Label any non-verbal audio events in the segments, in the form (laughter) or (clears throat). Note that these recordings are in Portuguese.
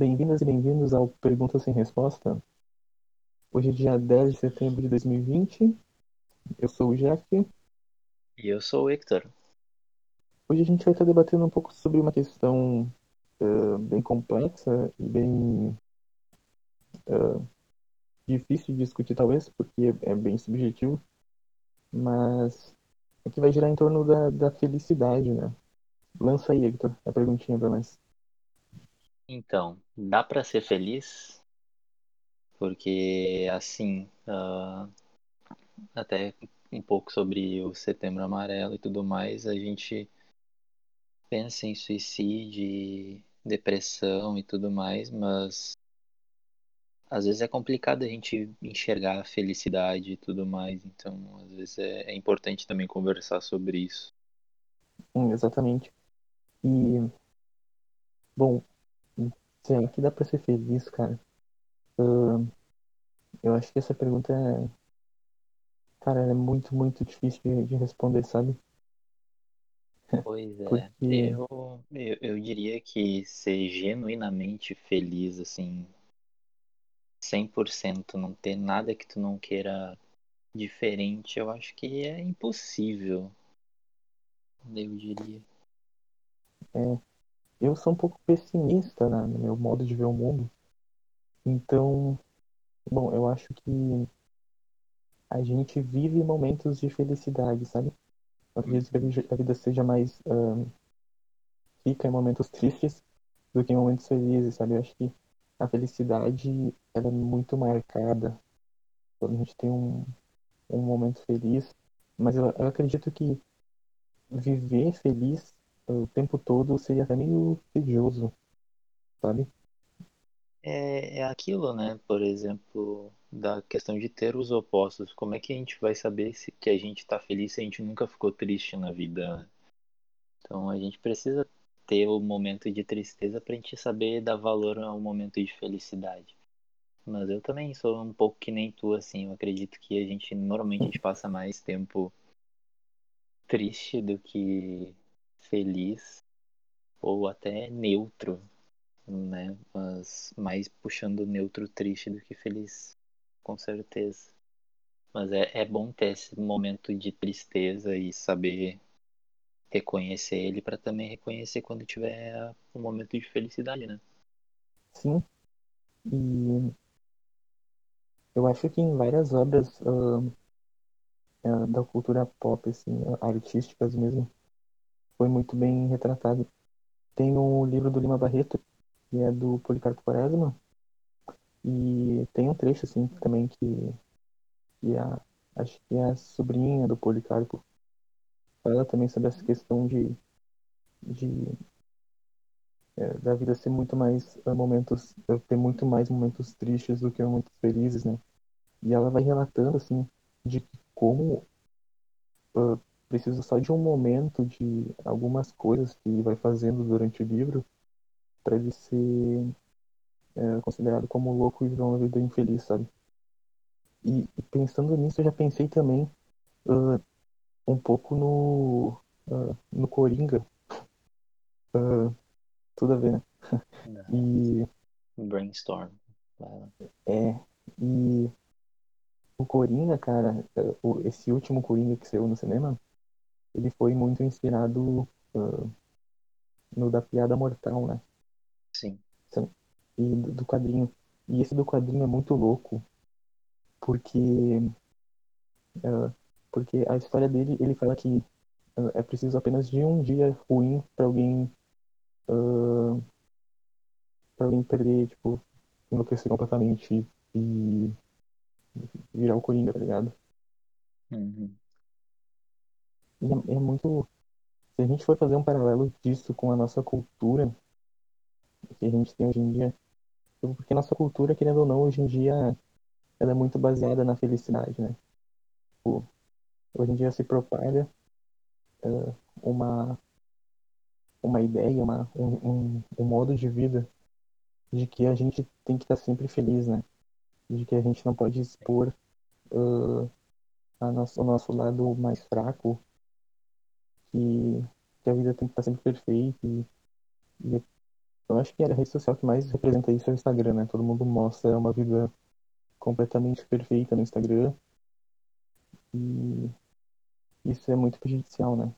Bem-vindas e bem-vindos ao Pergunta Sem Resposta. Hoje é dia 10 de setembro de 2020. Eu sou o Jeff. E eu sou o Hector. Hoje a gente vai estar debatendo um pouco sobre uma questão uh, bem complexa e bem uh, difícil de discutir, talvez, porque é bem subjetivo, mas é que vai girar em torno da, da felicidade, né? Lança aí, Hector, a perguntinha para nós. Então, dá para ser feliz? Porque, assim, uh, até um pouco sobre o Setembro Amarelo e tudo mais, a gente pensa em suicídio, depressão e tudo mais, mas às vezes é complicado a gente enxergar a felicidade e tudo mais, então às vezes é, é importante também conversar sobre isso. Hum, exatamente. E, bom, será que dá pra ser feliz, cara? Uh, eu acho que essa pergunta é. Cara, é muito, muito difícil de, de responder, sabe? Pois é. Porque... Eu, eu, eu diria que ser genuinamente feliz, assim, 100%, não ter nada que tu não queira diferente, eu acho que é impossível. Eu diria. É, eu sou um pouco pessimista né, no meu modo de ver o mundo. Então, bom, eu acho que a gente vive momentos de felicidade, sabe? Eu acredito que a vida seja mais um, rica em momentos tristes do que em momentos felizes, sabe? Eu acho que a felicidade ela é muito marcada quando a gente tem um, um momento feliz. Mas eu, eu acredito que viver feliz o tempo todo seria até meio tedioso, sabe? É, é aquilo, né? Por exemplo, da questão de ter os opostos. Como é que a gente vai saber se que a gente tá feliz se a gente nunca ficou triste na vida? Né? Então a gente precisa ter o momento de tristeza pra gente saber dar valor ao momento de felicidade. Mas eu também sou um pouco que nem tu, assim. Eu acredito que a gente normalmente a gente passa mais tempo triste do que feliz ou até neutro, né? Mas mais puxando neutro triste do que feliz, com certeza. Mas é, é bom ter esse momento de tristeza e saber reconhecer ele para também reconhecer quando tiver um momento de felicidade, né? Sim. E eu acho que em várias obras uh, uh, da cultura pop, assim, artísticas mesmo, foi muito bem retratado. Tem o livro do Lima Barreto, que é do Policarpo Quaresma, e tem um trecho, assim, também que, que a, acho que é a sobrinha do Policarpo fala também sobre essa questão de, de é, da vida ser muito mais uh, momentos, uh, ter muito mais momentos tristes do que momentos felizes, né? E ela vai relatando, assim, de como uh, precisa só de um momento de algumas coisas que vai fazendo durante o livro para ele ser é, considerado como louco e viver uma vida infeliz, sabe? E, e, pensando nisso, eu já pensei também uh, um pouco no, uh, no Coringa. Uh, (laughs) tudo a ver, né? e. Brainstorm. É. E o Coringa, cara, esse último Coringa que saiu no cinema, ele foi muito inspirado uh, no da Piada Mortal, né? Sim. E do, do quadrinho. E esse do quadrinho é muito louco, porque uh, porque a história dele, ele fala que uh, é preciso apenas de um dia ruim para alguém uh, para alguém perder, tipo, enlouquecer completamente e virar o Coringa, tá ligado? Uhum. É, é muito. Se a gente for fazer um paralelo disso com a nossa cultura que a gente tem hoje em dia, porque nossa cultura, querendo ou não, hoje em dia ela é muito baseada na felicidade, né? Tipo, hoje em dia se propaga uh, uma uma ideia, uma, um, um, um, modo de vida de que a gente tem que estar sempre feliz, né? De que a gente não pode expor uh, nosso, o nosso lado mais fraco, que, que a vida tem que estar sempre perfeita e, e Eu acho que a rede social que mais representa isso é o Instagram, né? Todo mundo mostra uma vida completamente perfeita no Instagram. E isso é muito prejudicial, né?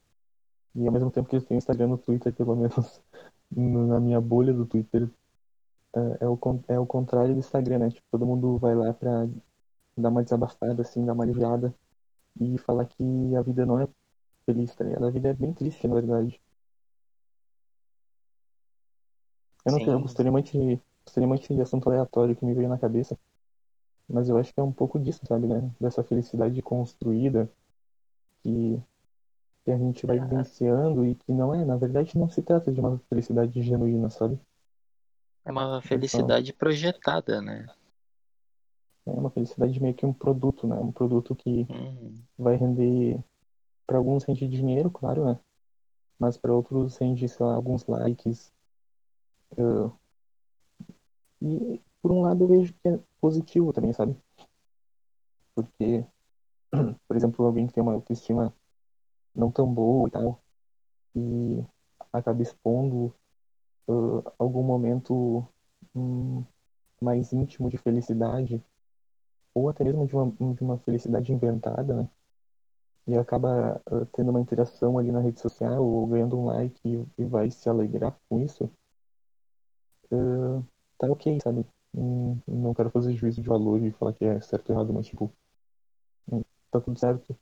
E ao mesmo tempo que eles têm Instagram no Twitter, pelo menos na minha bolha do Twitter, é, é o, é o contrário do Instagram, né? Tipo, todo mundo vai lá pra dar uma desabafada, assim, dar uma aliviada e falar que a vida não é feliz, tá ligado? A vida é bem triste, na verdade. Eu não sei, eu gostaria muito de, gostaria muito de assunto aleatório que me veio na cabeça, mas eu acho que é um pouco disso, sabe, né? Dessa felicidade construída que, que a gente vai vivenciando e que não é, na verdade, não se trata de uma felicidade genuína, sabe? é uma só felicidade projetada, né? é uma felicidade meio que um produto, né? Um produto que Uhum. vai render, para alguns rende dinheiro, claro, né? Mas para outros rende, sei lá, alguns likes. Uh, e por um lado eu vejo que é positivo também, sabe? Porque, (clears throat) por exemplo, alguém que tem uma autoestima não tão boa e tal, e acaba expondo uh, algum momento um, mais íntimo de felicidade, ou até mesmo de uma, de uma felicidade inventada, né? E acaba uh, tendo uma interação ali na rede social, ou ganhando um like e, vai se alegrar com isso, uh, tá ok, sabe? Não quero fazer juízo de valor e falar que é certo ou errado, mas tipo, hum, tá tudo certo.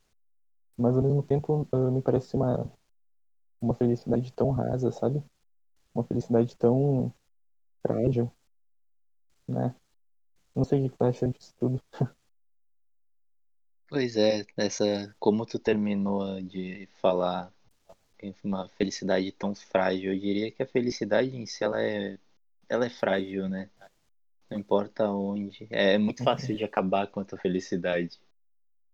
Mas ao mesmo tempo, uh, me parece uma, uma felicidade tão rasa, sabe? Uma felicidade tão frágil, né? Não sei o que tu acha disso tudo. (laughs) Pois é, essa, como tu terminou de falar em uma felicidade tão frágil, eu diria que a felicidade em si ela é, ela é frágil, né? Não importa onde. É muito fácil de acabar com a tua felicidade.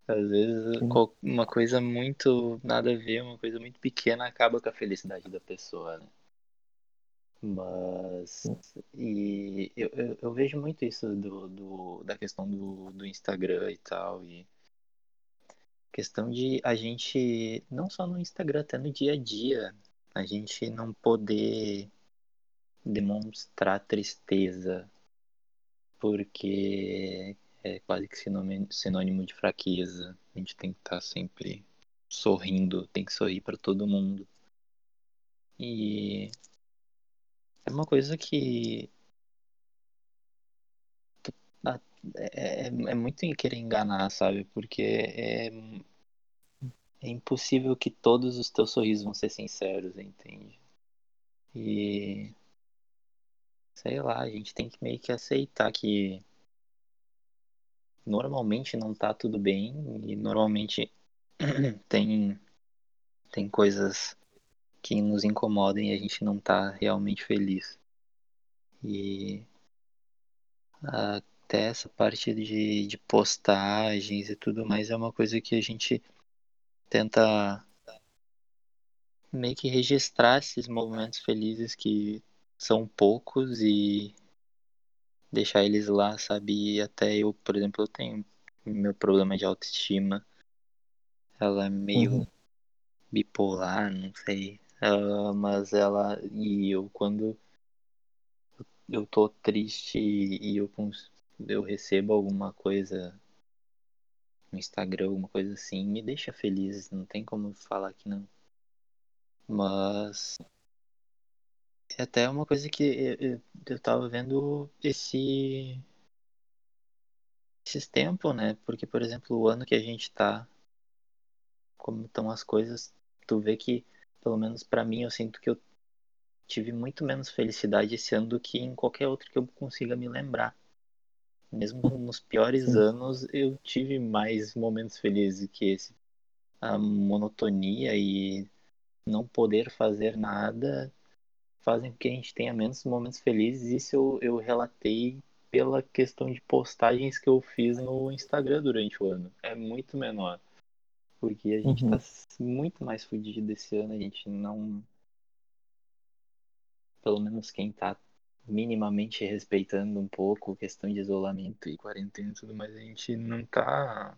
Às vezes, uma coisa muito nada a ver, uma coisa muito pequena acaba com a felicidade da pessoa, né? Mas. E eu, eu, eu vejo muito isso do, do, da questão do, do Instagram e tal. E questão de a gente, não só no Instagram, até no dia a dia, a gente não poder demonstrar tristeza, porque é quase que sinônimo, de fraqueza. A gente tem que estar sempre sorrindo, tem que sorrir para todo mundo. E é uma coisa que é, é, muito em querer enganar, sabe? Porque é, é impossível que todos os teus sorrisos vão ser sinceros, entende? E sei lá, a gente tem que meio que aceitar que normalmente não tá tudo bem e normalmente (clears throat) tem, tem coisas que nos incomodam e a gente não tá realmente feliz. E até essa parte de, de postagens e tudo mais é uma coisa que a gente tenta meio que registrar esses momentos felizes que são poucos e deixar eles lá, sabe? E até eu, por exemplo, eu tenho meu problema de autoestima, ela é meio Uhum, bipolar, não sei. Uh, mas ela e eu quando eu tô triste e eu, eu recebo alguma coisa no Instagram, alguma coisa assim, me deixa feliz, não tem como falar que não. Mas é até uma coisa que eu, eu, eu tava vendo esse esses tempos, né? Porque, por exemplo, o ano que a gente tá, como estão as coisas, tu vê que, pelo menos para mim, eu sinto que eu tive muito menos felicidade esse ano do que em qualquer outro que eu consiga me lembrar. Mesmo nos piores anos, eu tive mais momentos felizes que esse. A monotonia e não poder fazer nada fazem com que a gente tenha menos momentos felizes. Isso eu, eu relatei pela questão de postagens que eu fiz no Instagram durante o ano. É muito menor. Porque a gente tá Uhum, muito mais fudido esse ano, a gente não. Pelo menos quem tá minimamente respeitando um pouco a questão de isolamento e quarentena e tudo mais, a gente não tá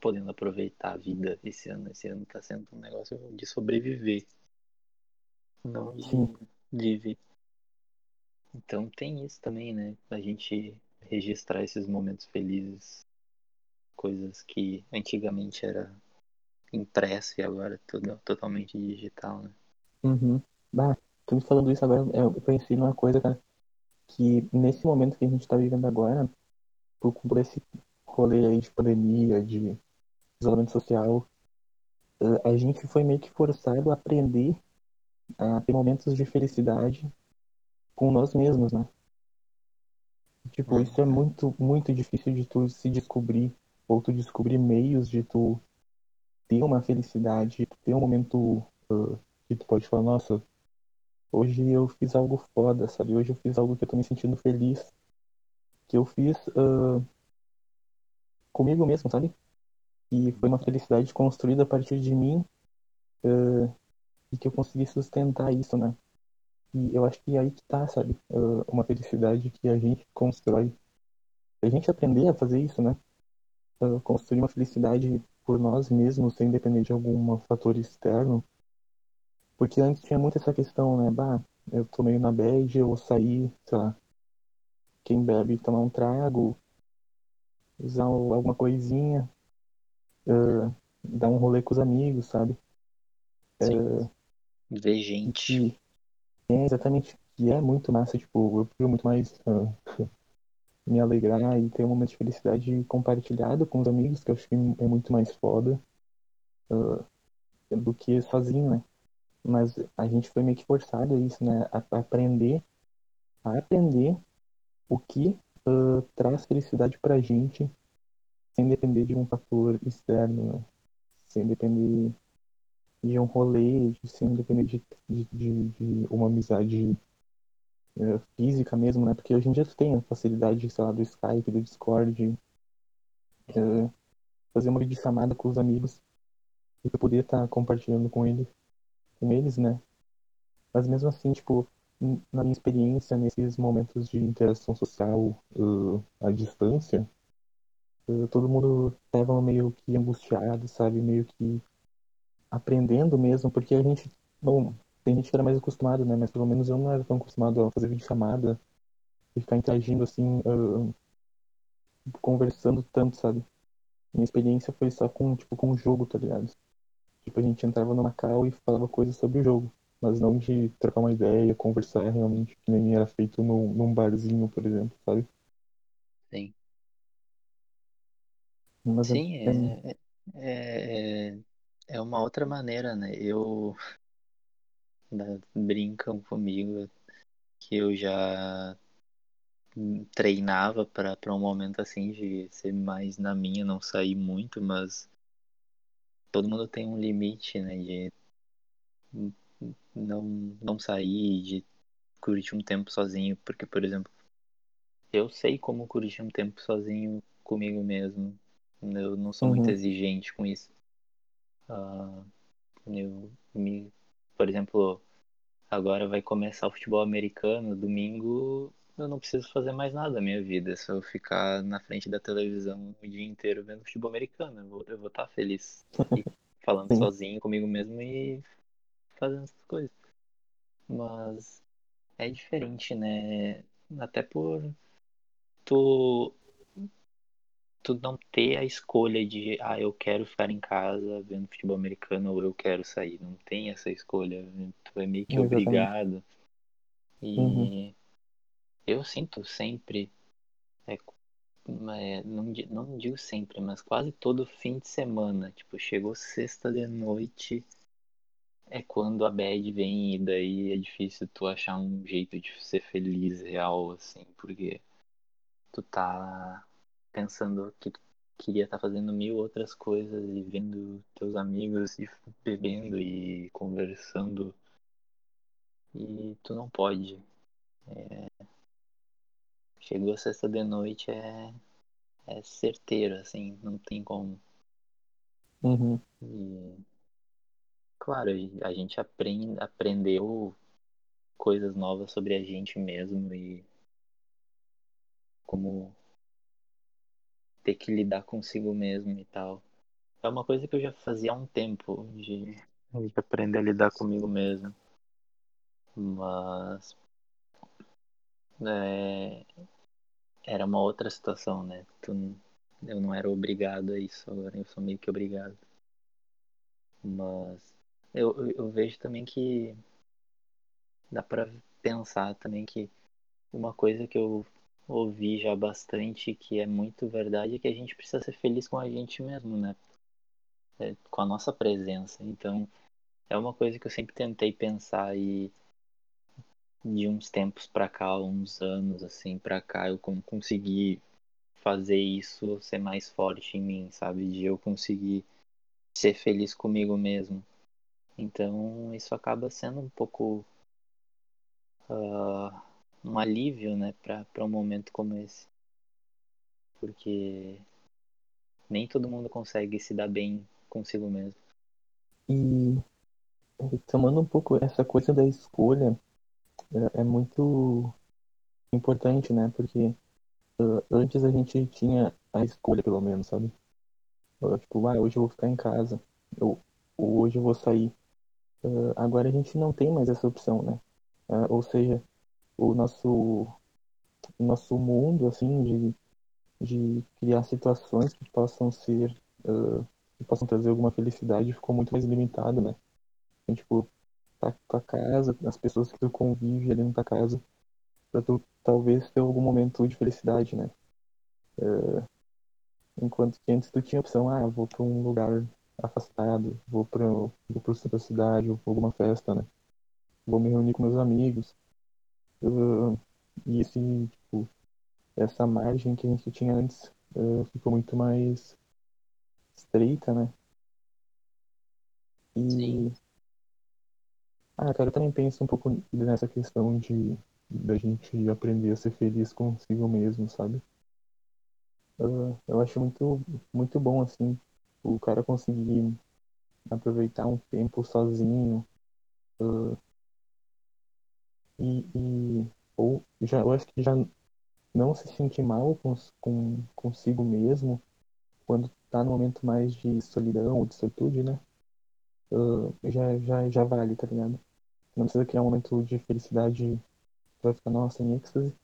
podendo aproveitar a vida esse ano. Esse ano tá sendo um negócio de sobreviver, não sim. de, viver. Então tem isso também, né? A gente registrar esses momentos felizes, coisas que antigamente era impresso e agora tudo totalmente digital, né? Uhum. Bah, tu falando isso agora, eu pensei numa coisa, cara, que nesse momento que a gente tá vivendo agora, por conta desse rolê aí de pandemia, de isolamento social, eh, a gente foi meio que forçado a aprender a ter momentos de felicidade com nós mesmos, né? Tipo, isso é muito, muito difícil de tu se descobrir, ou tu descobrir meios de tu ter uma felicidade, ter um momento uh, que tu pode falar, nossa, hoje eu fiz algo foda, sabe? Hoje eu fiz algo que eu tô me sentindo feliz, que eu fiz uh, comigo mesmo, sabe? E foi uma felicidade construída a partir de mim uh, e que eu consegui sustentar isso, né? E eu acho que é aí que tá, sabe? Uh, uma felicidade que a gente constrói. Se a gente aprender a fazer isso, né? Construir uma felicidade por nós mesmos, sem depender de algum fator externo. Porque antes tinha muito essa questão, né? Bah, eu tô meio na bad, eu vou sair, sei lá. Quem bebe tomar um trago, usar alguma coisinha, uh, dar um rolê com os amigos, sabe? Uh, Ver gente. que é exatamente que é muito massa, tipo, eu prefiro muito mais uh, (laughs) me alegrar e ter um momento de felicidade compartilhado com os amigos, que eu acho que é muito mais foda uh, do que sozinho, né? Mas a gente foi meio que forçado a isso, né? A, aprender, a aprender o que uh, traz felicidade pra gente sem depender de um fator externo, né? sem depender de um rolê, sem depender de, de, de, de uma amizade uh, física mesmo, né? Porque hoje em dia tu tem a facilidade, sei lá, do Skype, do Discord, uh, fazer uma videochamada com os amigos e poder estar tá compartilhando com eles, com eles, né? Mas mesmo assim, tipo, na minha experiência, nesses momentos de interação social uh, à distância, uh, todo mundo estava meio que angustiado, sabe? Meio que aprendendo mesmo, porque a gente, bom, tem gente que era mais acostumado, né? Mas pelo menos eu não era tão acostumado a fazer vídeo chamada e ficar interagindo assim, uh, conversando tanto, sabe? Minha experiência foi só com, tipo, com o jogo, tá ligado? Tipo, a gente entrava numa call e falava coisas sobre o jogo mas não de trocar uma ideia, conversar realmente, que nem era feito no, num barzinho, por exemplo, sabe? Sim. Mas Sim, é, é, é, é, é uma outra maneira, né? Eu né, brincam comigo que eu já treinava para um momento assim de ser mais na minha, não sair muito, mas todo mundo tem um limite, né? De não, não sair, de curtir um tempo sozinho, porque, por exemplo, eu sei como curtir um tempo sozinho comigo mesmo. Eu não sou muito uhum, exigente com isso. Uh, eu me, por exemplo, agora vai começar o futebol americano, domingo eu não preciso fazer mais nada na minha vida, é só eu ficar na frente da televisão o dia inteiro vendo futebol americano. Eu vou, eu vou estar feliz e (laughs) falando sim, sozinho comigo mesmo e fazendo essas coisas. Mas é diferente, né? Até por tu, tu não ter a escolha de, ah, eu quero ficar em casa vendo futebol americano ou eu quero sair. Não tem essa escolha. Tu é meio que exatamente. obrigado. Uhum, E eu sinto sempre, é, é, não, não digo sempre, mas quase todo fim de semana, tipo, chegou sexta de noite, é quando a bad vem e daí é difícil tu achar um jeito de ser feliz real, assim, porque tu tá pensando que tu queria estar tá fazendo mil outras coisas e vendo teus amigos e bebendo e conversando e tu não pode. É... Chegou sexta de noite é é certeiro, assim, não tem como. uhum, E, claro, a gente aprende, aprendeu coisas novas sobre a gente mesmo e como ter que lidar consigo mesmo e tal. É uma coisa que eu já fazia há um tempo, de, de aprender a lidar comigo mesmo. Mas é, era uma outra situação, né? Tu, eu não era obrigado a isso, agora eu sou meio que obrigado. Mas eu, eu vejo também que dá para pensar também que uma coisa que eu ouvi já bastante que é muito verdade é que a gente precisa ser feliz com a gente mesmo, né? É, com a nossa presença. Então, é uma coisa que eu sempre tentei pensar e de uns tempos para cá, uns anos assim para cá, eu consegui fazer isso ser mais forte em mim, sabe? De eu conseguir ser feliz comigo mesmo. Então, isso acaba sendo um pouco uh, um alívio, né, para um momento como esse. Porque nem todo mundo consegue se dar bem consigo mesmo. E tomando um pouco essa coisa da escolha, é, é muito importante, né? Porque uh, antes a gente tinha a escolha, pelo menos, sabe? Uh, tipo, ah, hoje eu vou ficar em casa, ou, ou hoje eu vou sair. Uh, agora a gente não tem mais essa opção, né? ou seja, o nosso, o nosso mundo, assim, de, de criar situações que possam ser, que possam trazer alguma felicidade ficou muito mais limitado, né? Então, tipo, tá tua casa, as pessoas que tu convive ali na tua casa, pra tu talvez ter algum momento de felicidade, né? É, enquanto que antes tu tinha a opção, ah, vou pra um lugar afastado, vou pra, vou pro centro da cidade, ou pra alguma festa, né? Vou me reunir com meus amigos. Uh, e esse, tipo, essa margem que a gente tinha antes uh, ficou muito mais estreita, né? E, Sim. Ah, cara, eu também penso um pouco nessa questão de da gente aprender a ser feliz consigo mesmo, sabe? Uh, eu acho muito, muito bom, assim, o cara conseguir aproveitar um tempo sozinho uh, e, e, ou já, eu acho que já não se sentir mal com, com, consigo mesmo quando tá no momento mais de solidão ou de solitude, né? Já, já, já vale, tá ligado? Não precisa criar um momento de felicidade vai ficar, nossa, em êxtase.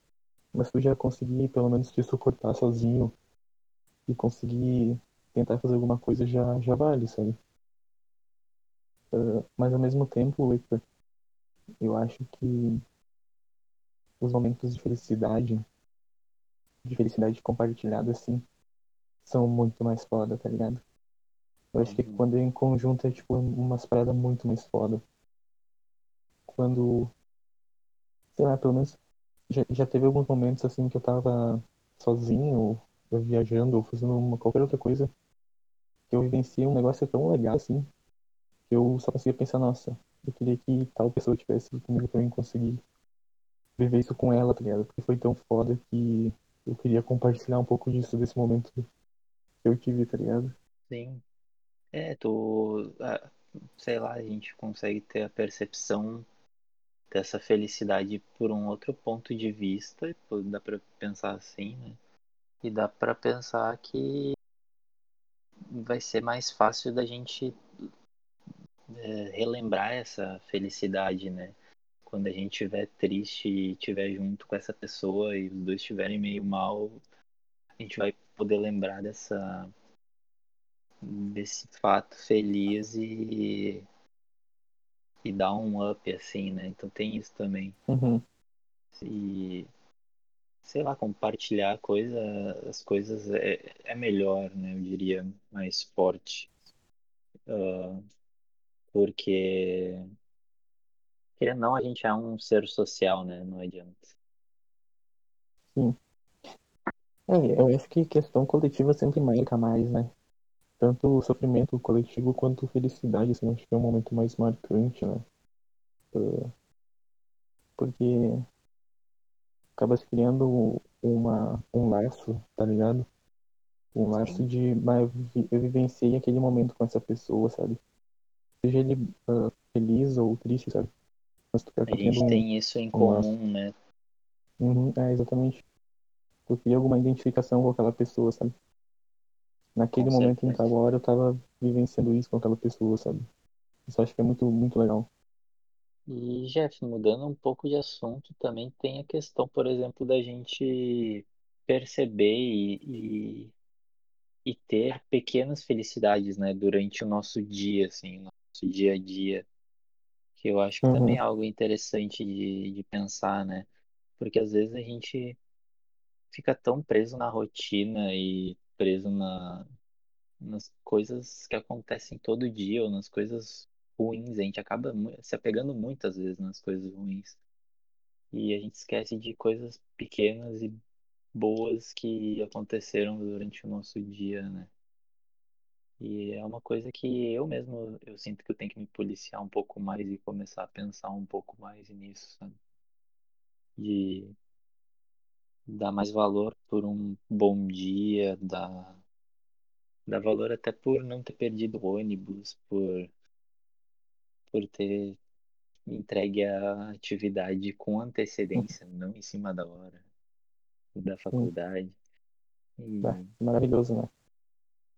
Mas tu já conseguir, pelo menos, te suportar sozinho e conseguir tentar fazer alguma coisa já, já vale, sabe? Uh, mas ao mesmo tempo, Victor, eu acho que os momentos de felicidade, de felicidade compartilhada, assim, são muito mais foda, tá ligado? Eu acho que uhum. quando é em conjunto é tipo umas paradas muito mais foda quando, sei lá, pelo menos já, já teve alguns momentos assim que eu tava sozinho, ou viajando, ou fazendo uma, qualquer outra coisa, que eu vivenciei um negócio tão legal assim, que eu só conseguia pensar, nossa, eu queria que tal pessoa tivesse comigo pra mim conseguir viver isso com ela, tá ligado? Porque foi tão foda que eu queria compartilhar um pouco disso, desse momento que eu tive, tá ligado? Sim. É, tu, sei lá, a gente consegue ter a percepção dessa felicidade por um outro ponto de vista, dá para pensar assim, né? E dá para pensar que vai ser mais fácil da gente é, relembrar essa felicidade, né? Quando a gente estiver triste e estiver junto com essa pessoa e os dois estiverem meio mal, a gente vai poder lembrar dessa desse fato feliz e e dar um up, assim, né? Então tem isso também. Uhum. E, sei lá, compartilhar coisa, as coisas é, é melhor, né? Eu diria, mais forte. Uh, porque, querendo não, a gente é um ser social, né? Não adianta. Sim. É, eu acho que questão coletiva sempre marca mais, né? Tanto o sofrimento coletivo quanto felicidade, assim, acho que é um momento mais marcante, né? porque acaba se criando uma, um laço, tá ligado? Um laço de eu vivenciei aquele momento com essa pessoa, sabe? Seja ele uh, feliz ou triste, sabe? Mas tu a gente um, tem isso em um comum, laço. né? Uhum, é, exatamente. Tu cria alguma identificação com aquela pessoa, sabe? Naquele momento, em tal hora, eu tava vivenciando isso com aquela pessoa, sabe? Isso acho que é muito, muito legal. E, Jeff, mudando um pouco de assunto, também tem a questão, por exemplo, da gente perceber e, e, e ter pequenas felicidades, né, durante o nosso dia, assim, o nosso dia a dia, que eu acho que também é Uhum, algo interessante de, de pensar, né, porque às vezes a gente fica tão preso na rotina e preso na, nas coisas que acontecem todo dia ou nas coisas ruins, a gente acaba se apegando muitas vezes nas coisas ruins. E a gente esquece de coisas pequenas e boas que aconteceram durante o nosso dia, né? E é uma coisa que eu mesmo eu sinto que eu tenho que me policiar um pouco mais e começar a pensar um pouco mais nisso, sabe? De dar mais valor por um bom dia, dar, dar valor até por não ter perdido o ônibus, por, por ter entregue a atividade com antecedência, não em cima da hora da faculdade. E maravilhoso, né?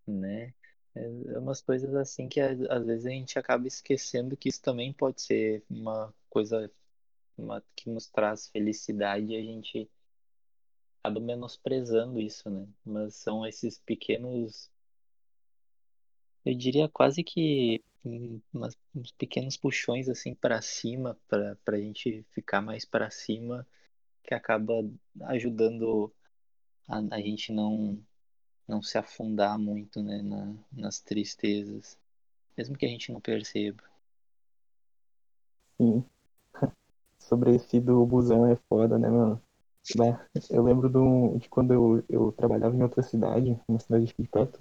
né? É é umas coisas assim que às às vezes a gente acaba esquecendo que isso também pode ser uma coisa uma, que nos traz felicidade e a gente acaba menosprezando isso, né? Mas são esses pequenos, eu diria quase que um- umas- uns pequenos puxões assim para cima, para a gente ficar mais para cima, que acaba ajudando a, a gente não não se afundar muito, né, na, nas tristezas, mesmo que a gente não perceba. Sim. (laughs) Sobre esse do busão é foda, né, mano? Bah, eu lembro de, um- de quando eu, eu trabalhava em outra cidade, uma cidade aqui de perto,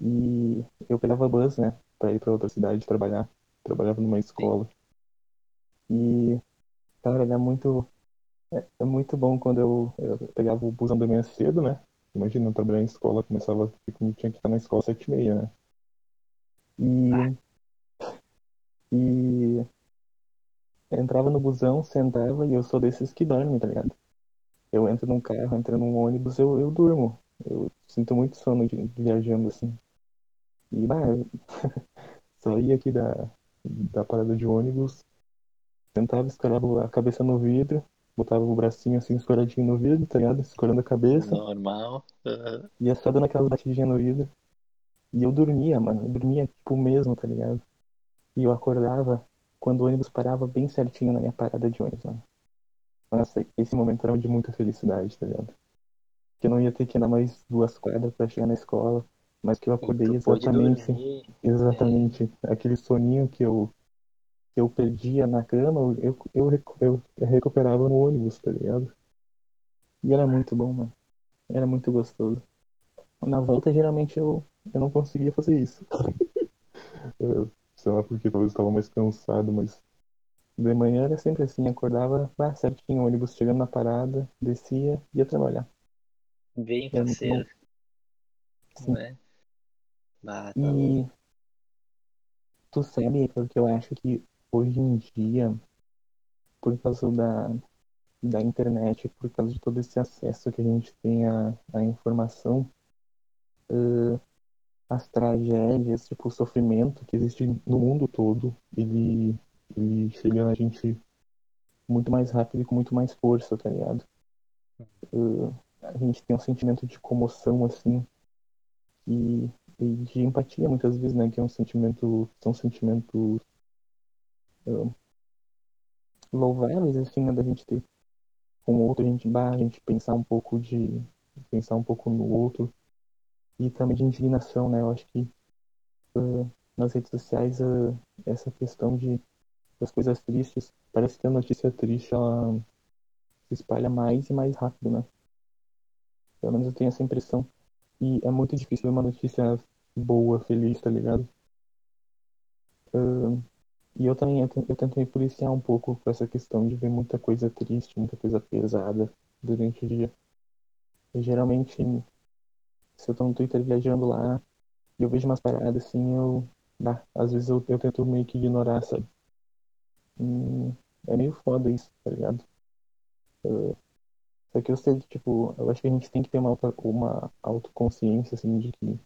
e eu pegava bus, né, pra ir pra outra cidade trabalhar. Trabalhava numa escola. E, cara, era muito, é, é muito bom quando eu, eu pegava o busão da manhã cedo, né? Imagina, eu trabalhar em escola, começava, tinha que estar na escola às sete e meia, né? Ah, E, e entrava no busão, sentava, e eu sou desses que dormem, tá ligado? Eu entro num carro, entro num ônibus, eu, eu durmo. Eu sinto muito sono de, viajando assim. E, bah, eu (laughs) saía aqui da, da parada de ônibus, sentava, escorava a cabeça no vidro, botava o bracinho assim escoradinho no vidro, tá ligado? Escorando a cabeça, normal. ah, ia só dando aquelas batidinhas no vidro. E eu dormia, mano, eu dormia tipo mesmo, tá ligado? E eu acordava quando o ônibus parava bem certinho na minha parada de ônibus, mano. Nossa, esse momento era de muita felicidade, tá ligado? Que eu não ia ter que andar mais duas quadras pra chegar na escola, mas que eu acordei exatamente, dormir. É, exatamente aquele soninho que eu, que eu perdia na cama, eu, eu, eu, eu recuperava no ônibus, tá ligado? E era muito bom, mano. Era muito gostoso. Na volta, geralmente, eu, eu não conseguia fazer isso. (laughs) (laughs) Eu, sei lá porque talvez eu estava mais cansado, mas de manhã era sempre assim, acordava ah, certinho, o ônibus chegando na parada, descia, ia trabalhar. bem bom. faceiro, Sim. né? Ah, tá. E tu sabe, porque eu acho que hoje em dia, por causa da, da internet, por causa de todo esse acesso que a gente tem à, à informação, as tragédias, tipo, o sofrimento que existe no mundo todo, ele, ele chega na gente muito mais rápido e com muito mais força, tá ligado? Uh, a gente tem um sentimento de comoção, assim, e, e de empatia, muitas vezes, né? Que é um sentimento, são sentimentos uh, louváveis, assim, né? Da gente ter com o outro, a gente, bah, a gente pensar um pouco de, pensar um pouco no outro, e também de indignação, né? Eu acho que uh, nas redes sociais, uh, essa questão de das coisas tristes, parece que a notícia triste, ela se espalha mais e mais rápido, né? Pelo menos eu tenho essa impressão. E é muito difícil ver uma notícia boa, feliz, tá ligado? Uh, e eu também, eu, tento me policiar um pouco com essa questão de ver muita coisa triste, muita coisa pesada durante o dia. E geralmente, se eu tô no Twitter viajando lá e eu vejo umas paradas assim, eu. Bah, às vezes eu, eu tento meio que ignorar, sabe? É meio foda isso, tá ligado? Uh, só que eu sei que, tipo, eu acho que a gente tem que ter uma, auto, uma autoconsciência, assim, de que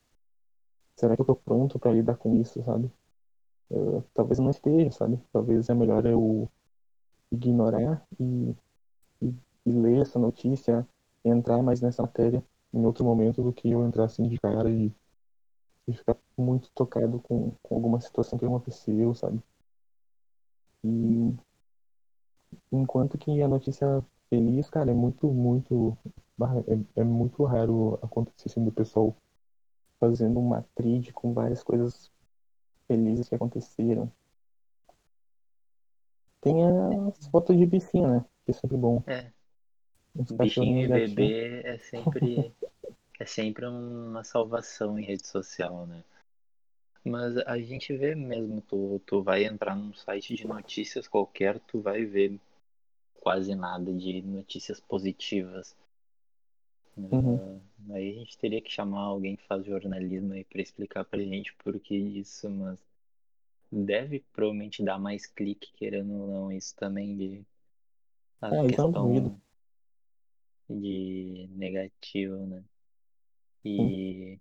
será que eu tô pronto pra lidar com isso, sabe? uh, talvez não esteja, sabe? Talvez é melhor eu ignorar e, e, e ler essa notícia, entrar mais nessa matéria em outro momento do que eu entrar assim de cara e, e ficar muito tocado com, com alguma situação que aconteceu, sabe? E enquanto que a notícia feliz, cara, é muito, muito. É, é muito raro acontecer assim do pessoal fazendo uma trilha com várias coisas felizes que aconteceram. Tem as fotos de bichinho, né? Que é sempre bom. É. Bichinho e bebê é sempre é sempre uma salvação em rede social, né? Mas a gente vê mesmo, tu, tu vai entrar num site de notícias qualquer, tu vai ver quase nada de notícias positivas. Uhum. Uh, aí a gente teria que chamar alguém que faz jornalismo aí pra explicar pra gente por que isso, mas deve provavelmente dar mais clique, querendo ou não, isso também de a não duvido. questão de negativo, né? E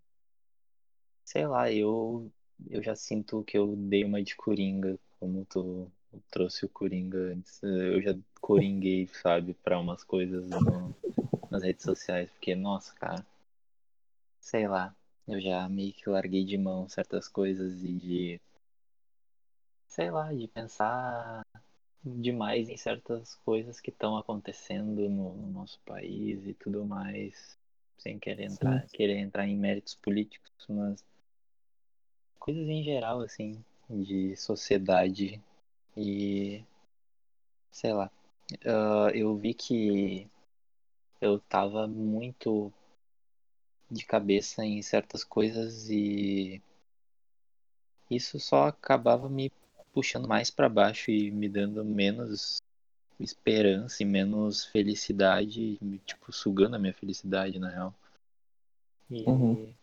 sei lá, eu eu já sinto que eu dei uma de coringa, como tu trouxe o coringa antes. Eu já coringuei, sabe, para umas coisas no, nas redes sociais, porque nossa, cara, sei lá, eu já meio que larguei de mão certas coisas e de sei lá, de pensar demais em certas coisas que estão acontecendo no, no, nosso país e tudo mais, sem querer Sim. entrar, querer entrar em méritos políticos, mas coisas em geral, assim, de sociedade e sei lá. Uh, eu vi que eu tava muito de cabeça em certas coisas e isso só acabava me puxando mais para baixo e me dando menos esperança e menos felicidade, tipo, sugando a minha felicidade, na real. Uhum.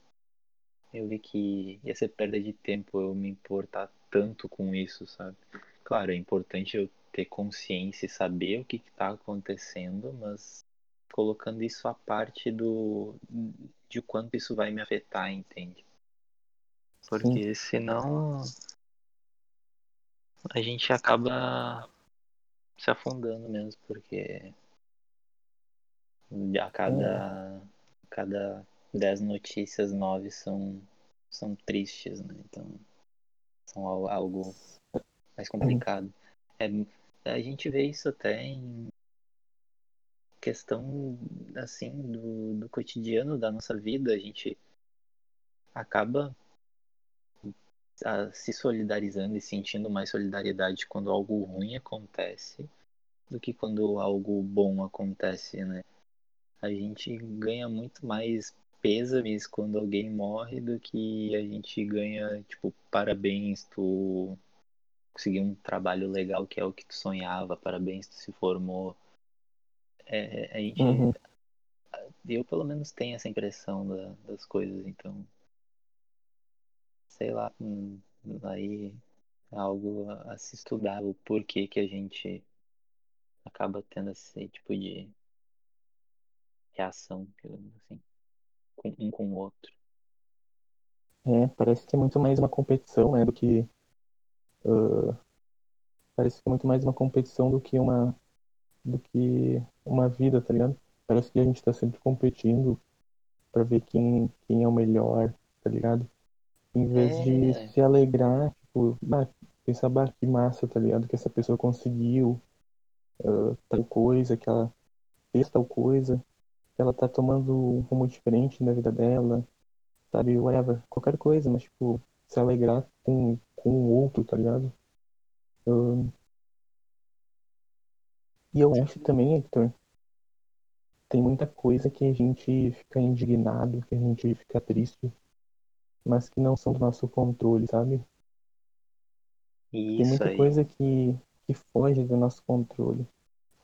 Eu vi que ia ser perda de tempo eu me importar tanto com isso, sabe? Claro, é importante eu ter consciência e saber o que está acontecendo, mas colocando isso à parte do de quanto isso vai me afetar, entende? Sim. Porque senão a gente acaba se afundando mesmo, porque a cada, a cada dez notícias, nove são, são tristes, né? Então são algo mais complicado. É, a gente vê isso até em questão assim do, do cotidiano da nossa vida, a gente acaba se solidarizando e sentindo mais solidariedade quando algo ruim acontece do que quando algo bom acontece, né? A gente ganha muito mais pêsames quando alguém morre do que a gente ganha, tipo, parabéns, tu conseguiu um trabalho legal que é o que tu sonhava, parabéns, tu se formou. É, a gente. Uhum. Eu pelo menos tenho essa impressão da, das coisas, então. Sei lá, hum, aí é algo a, a se estudar, o porquê que a gente acaba tendo esse tipo de reação, assim, com, um com o outro. É, parece que é muito mais uma competição, né, do que uh, parece que é muito mais uma competição do que uma do que uma vida, tá ligado? Parece que a gente tá sempre competindo para ver quem quem é o melhor, tá ligado? Em vez de É, se alegrar, tipo, ah, pensar, bah, que massa, tá ligado? Que essa pessoa conseguiu uh, tal coisa, que ela fez tal coisa, ela tá tomando um rumo diferente na vida dela, sabe? Whatever, qualquer coisa, mas, tipo, se alegrar com, com o outro, tá ligado? E eu acho também, Hector, tem muita coisa que a gente fica indignado, que a gente fica triste, mas que não são do nosso controle, sabe? Tem isso muita aí. coisa que, que foge do nosso controle.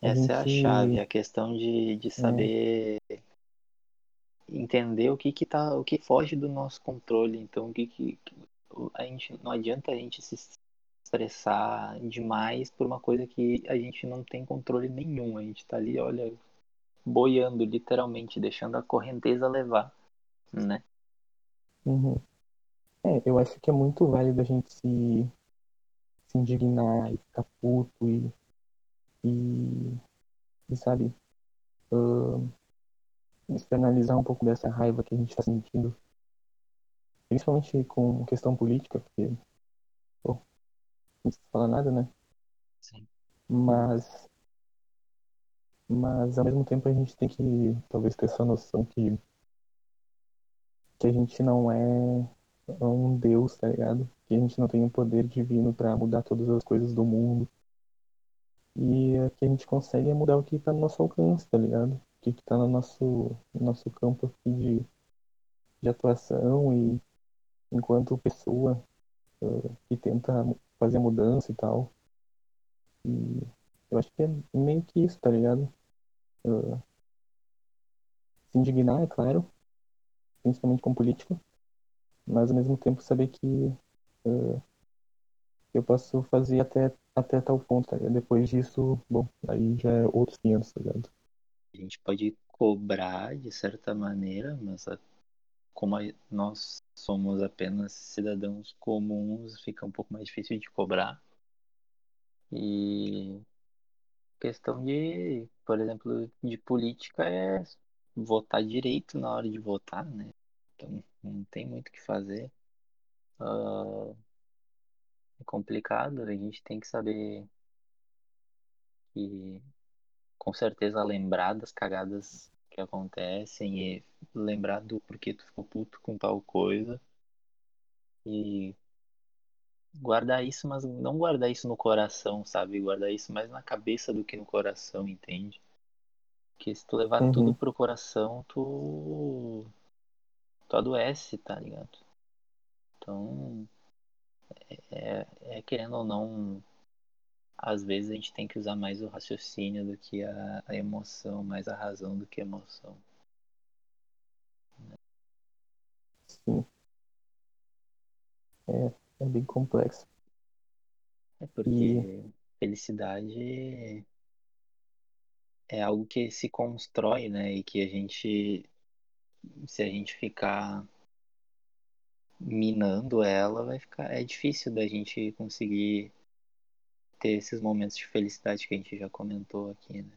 Essa é a gente. chave, a questão de, de É, saber entender o que que tá, o que foge do nosso controle. Então, o que que a gente não adianta a gente se estressar demais por uma coisa que a gente não tem controle nenhum. A gente tá ali, olha, boiando literalmente, deixando a correnteza levar, né? uhum. é, eu acho que é muito válido a gente se, se indignar e ficar puto e, e, e sabe, uh, externalizar um pouco dessa raiva que a gente está sentindo, principalmente com questão política, porque, pô, não precisa falar nada, né? Sim. Mas, mas ao mesmo tempo a gente tem que talvez ter essa noção que, que a gente não é um Deus, tá ligado? Que a gente não tem um poder divino para mudar todas as coisas do mundo. E que a gente consegue mudar o que tá no nosso alcance, tá ligado? O que, que tá no nosso, no nosso campo aqui de, de atuação e enquanto pessoa uh, que tenta fazer mudança e tal. E eu acho que é meio que isso, tá ligado? Uh, se indignar, é claro, principalmente com política, mas ao mesmo tempo saber que uh, eu posso fazer até, até tal ponto, tá? Depois disso, bom, aí já é outros 500, tá ligado? A gente pode cobrar de certa maneira, mas a, como a, nós somos apenas cidadãos comuns, fica um pouco mais difícil de cobrar. E questão de, por exemplo, de política é votar direito na hora de votar, né? Então não tem muito o que fazer. Uh, é complicado, a gente tem que saber que com certeza lembrar das cagadas que acontecem e lembrar do porquê tu ficou puto com tal coisa e guardar isso, mas não guardar isso no coração, sabe? Guardar isso mais na cabeça do que no coração, entende? Porque se tu levar Uhum. tudo pro coração, tu tu adoece, tá ligado? Então, é, é querendo ou não, às vezes a gente tem que usar mais o raciocínio do que a, a emoção, mais a razão do que a emoção. Sim. É, é bem complexo. É porque felicidade é algo que se constrói, né? E que a gente, se a gente ficar minando ela, vai ficar, é difícil da gente conseguir ter esses momentos de felicidade que a gente já comentou aqui, né?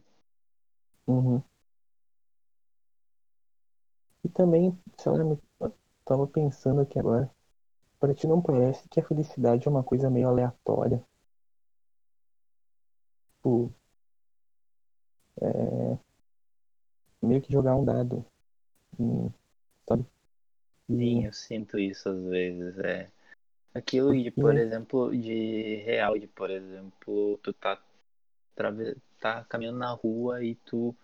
Uhum. E também, sei lá, eu tava pensando aqui agora, para ti não parece que a felicidade é uma coisa meio aleatória? Tipo, é, meio que jogar um dado, sabe? Sim, eu sinto isso às vezes, é. Aquilo de, por exemplo, de real, de, por exemplo, tu tá, tá caminhando na rua e tu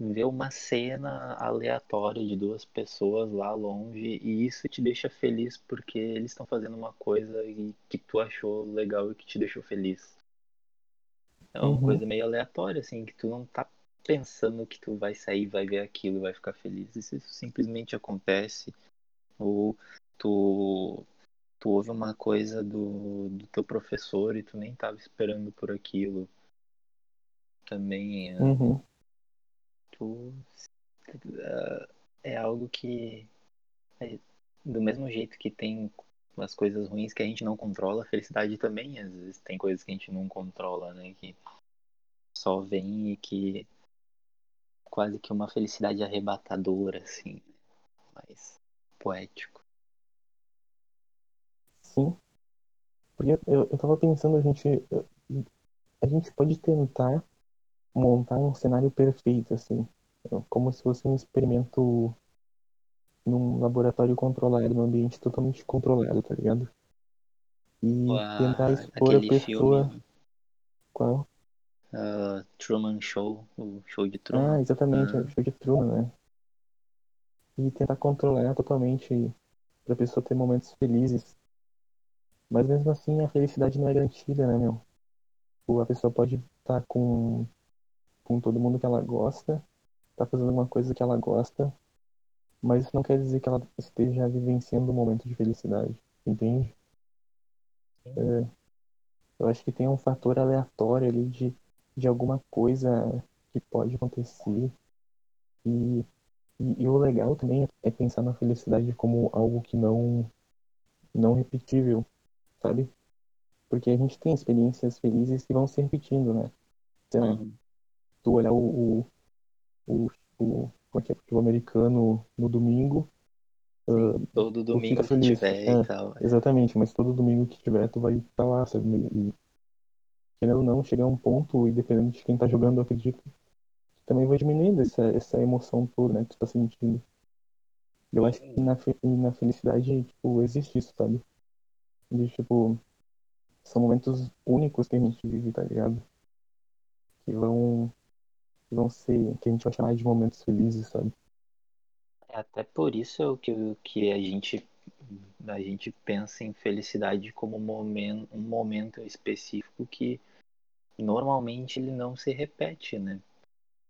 vê uma cena aleatória de duas pessoas lá longe e isso te deixa feliz porque eles estão fazendo uma coisa que tu achou legal e que te deixou feliz. É uma uhum, coisa meio aleatória, assim, que tu não tá pensando que tu vai sair, vai ver aquilo e vai ficar feliz. Isso simplesmente acontece. Ou tu, tu ouve uma coisa do, do teu professor e tu nem tava esperando por aquilo. Também é, uhum, tu é algo que é, do mesmo jeito que tem as coisas ruins que a gente não controla, a felicidade também, às vezes tem coisas que a gente não controla, né? Que só vem e que quase que uma felicidade arrebatadora, assim, mais poético. sim. Porque eu, eu tava pensando, a gente, a gente pode tentar montar um cenário perfeito, assim, como se fosse um experimento num laboratório controlado, num ambiente totalmente controlado, tá ligado? E tentar A, expor a pessoa. filme Qual? uh, Truman Show, o show de Ah, Truman. exatamente, é o show de Truman, né? E tentar controlar totalmente pra pessoa ter momentos felizes. Mas mesmo assim, a felicidade não é garantida, né, meu? A pessoa pode estar com, com todo mundo que ela gosta, tá fazendo uma coisa que ela gosta, mas isso não quer dizer que ela esteja vivenciando um momento de felicidade, entende? É, eu acho que tem um fator aleatório ali de, de alguma coisa que pode acontecer. E, e, e o legal também é pensar na felicidade como algo que não, não repetível, sabe? Porque a gente tem experiências felizes que vão se repetindo, né? Sei lá, Uhum. tu olhar o, o, o, como é que é, futebol americano no domingo, Sim, todo domingo que tiver e É, tal. é. exatamente, mas todo domingo que tiver, tu vai estar lá, sabe? E, querendo ou não, chegar a um ponto, e dependendo de quem tá jogando, eu acredito, também vai diminuindo essa, essa emoção toda, né, que tu tá sentindo. Eu acho que na, na felicidade, tipo, existe isso, sabe? De, tipo, são momentos únicos que a gente vive, tá ligado? Que vão, que vão ser, que a gente vai chamar de momentos felizes, sabe? É até por isso que, que a gente a gente pensa em felicidade como um momento, um momento específico que normalmente ele não se repete, né?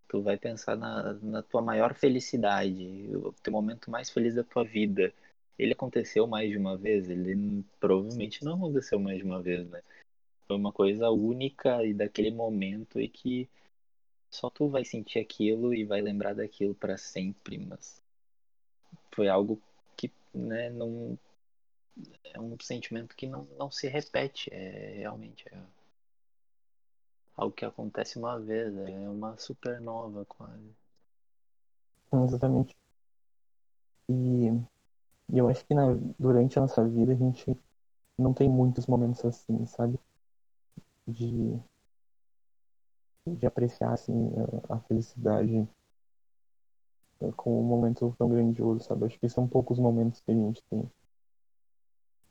Tu vai pensar na, na tua maior felicidade, o teu momento mais feliz da tua vida. Ele aconteceu mais de uma vez? Ele provavelmente não aconteceu mais de uma vez, né? Foi uma coisa única e daquele momento e que só tu vai sentir aquilo e vai lembrar daquilo para sempre, mas foi algo que, né, não é um sentimento que não, não se repete, é realmente é algo que acontece uma vez, é uma supernova quase. Exatamente. E, e eu acho que na, durante a nossa vida a gente não tem muitos momentos assim, sabe? De, de apreciar, assim, a, a felicidade é, com um momento tão grandioso, sabe? Acho que são poucos momentos que a gente tem.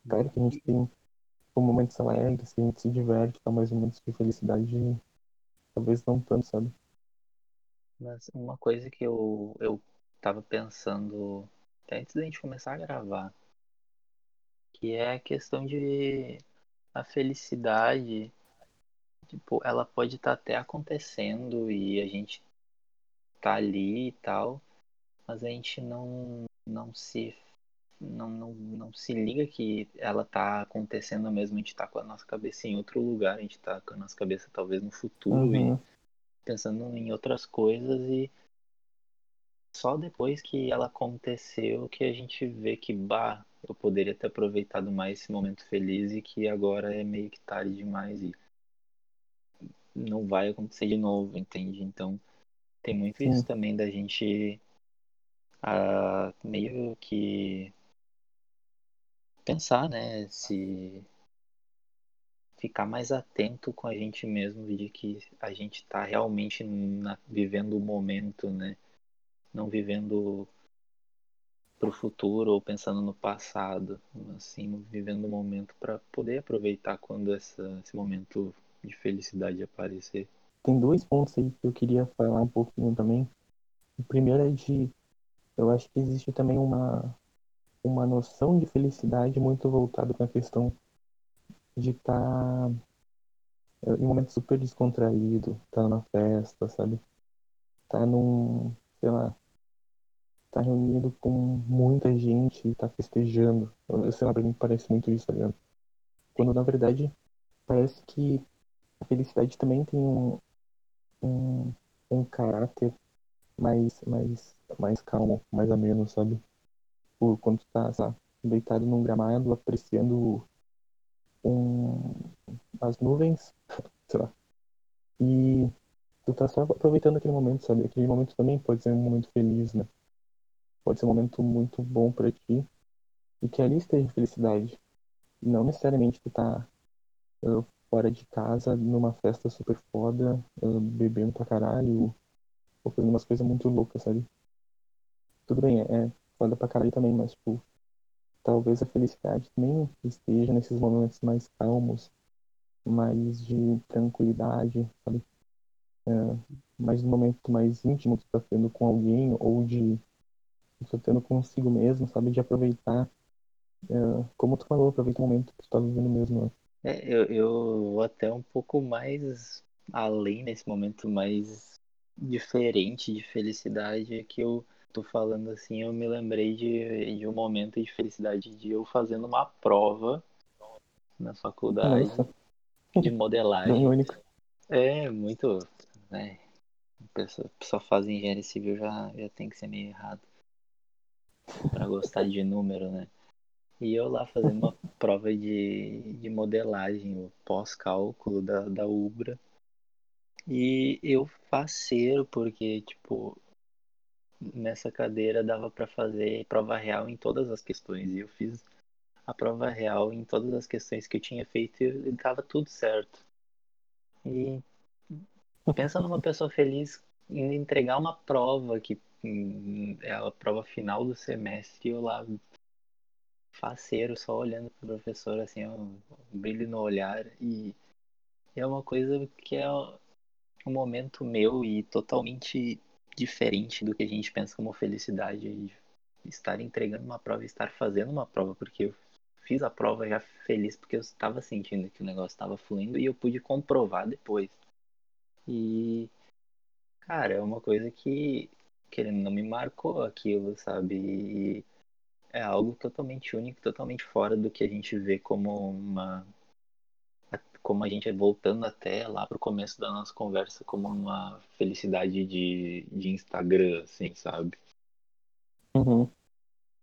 Claro que a gente tem tipo, momentos alegres, que a gente se diverte, tá? mas momentos de felicidade talvez não tanto, sabe? Mas uma coisa que eu, eu tava pensando até antes da gente começar a gravar, que é a questão de a felicidade, tipo, ela pode estar até acontecendo e a gente tá ali e tal, mas a gente não não se não, não, não se liga que ela tá acontecendo mesmo, a gente tá com a nossa cabeça em outro lugar, a gente tá com a nossa cabeça talvez no futuro e Uhum. pensando em outras coisas e só depois que ela aconteceu que a gente vê que, bah, eu poderia ter aproveitado mais esse momento feliz e que agora é meio que tarde demais e não vai acontecer de novo, entende? Então tem muito isso Sim, também da gente ah, meio que pensar, né? Se ficar mais atento com a gente mesmo de que a gente está realmente na, vivendo o momento, né? Não vivendo para o futuro ou pensando no passado, assim, vivendo o momento para poder aproveitar quando essa, esse momento de felicidade aparecer. tem dois pontos aí que eu queria falar um pouquinho também. O primeiro é de, eu acho que existe também uma, uma noção de felicidade muito voltada para a questão de estar tá em um momento super descontraído, tá numa festa, sabe? Tá num, sei lá, tá reunido com muita gente e tá festejando. Sei lá, pra mim parece muito isso, tá ligado? Quando na verdade parece que a felicidade também tem um, um, um caráter mais, mais, mais calmo, mais ameno, sabe? Por quando tu tá, deitado num gramado, apreciando um, as nuvens, (laughs) sei lá, e tu tá só aproveitando aquele momento, sabe? Aquele momento também pode ser um momento feliz, né? Pode ser um momento muito bom para ti e que ali esteja felicidade. Não necessariamente tu tá uh, fora de casa, numa festa super foda, uh, bebendo pra caralho, ou fazendo umas coisas muito loucas, sabe? Tudo bem, é, é foda pra caralho também, mas, tipo, talvez a felicidade também esteja nesses momentos mais calmos, mais de tranquilidade, sabe? É, mais no momento mais íntimo que tu tá tendo com alguém, ou de tu tá tendo consigo mesmo, sabe? De aproveitar, é, como tu falou, aproveitar o momento que tu tá vivendo mesmo, né? É, eu, eu vou até um pouco mais além nesse momento mais diferente de felicidade que eu tô falando assim, eu me lembrei de, de um momento de felicidade de eu fazendo uma prova na faculdade Nossa, de não modelagem. único. É muito, né? Pessoa, pessoa faz engenharia civil já, já tem que ser meio errado para gostar de número, né? E eu lá fazendo uma (laughs) prova de, de modelagem, o pós-cálculo da, da Ubra. E eu faceiro, porque, tipo, nessa cadeira dava para fazer prova real em todas as questões. E eu fiz a prova real em todas as questões que eu tinha feito e tava tudo certo. E pensa numa pessoa feliz em entregar uma prova que hum, é a prova final do semestre e eu lá faceiro, só olhando pro professor assim, um brilho no olhar e é uma coisa que é um momento meu e totalmente diferente do que a gente pensa como felicidade estar entregando uma prova e estar fazendo uma prova, porque eu fiz a prova já feliz porque eu estava sentindo que o negócio estava fluindo e eu pude comprovar depois. E cara, é uma coisa que querendo não me marcou aquilo, sabe? E é algo totalmente único, totalmente fora do que a gente vê como uma como a gente é voltando até lá pro começo da nossa conversa como uma felicidade de, de Instagram, assim, sabe? Uhum.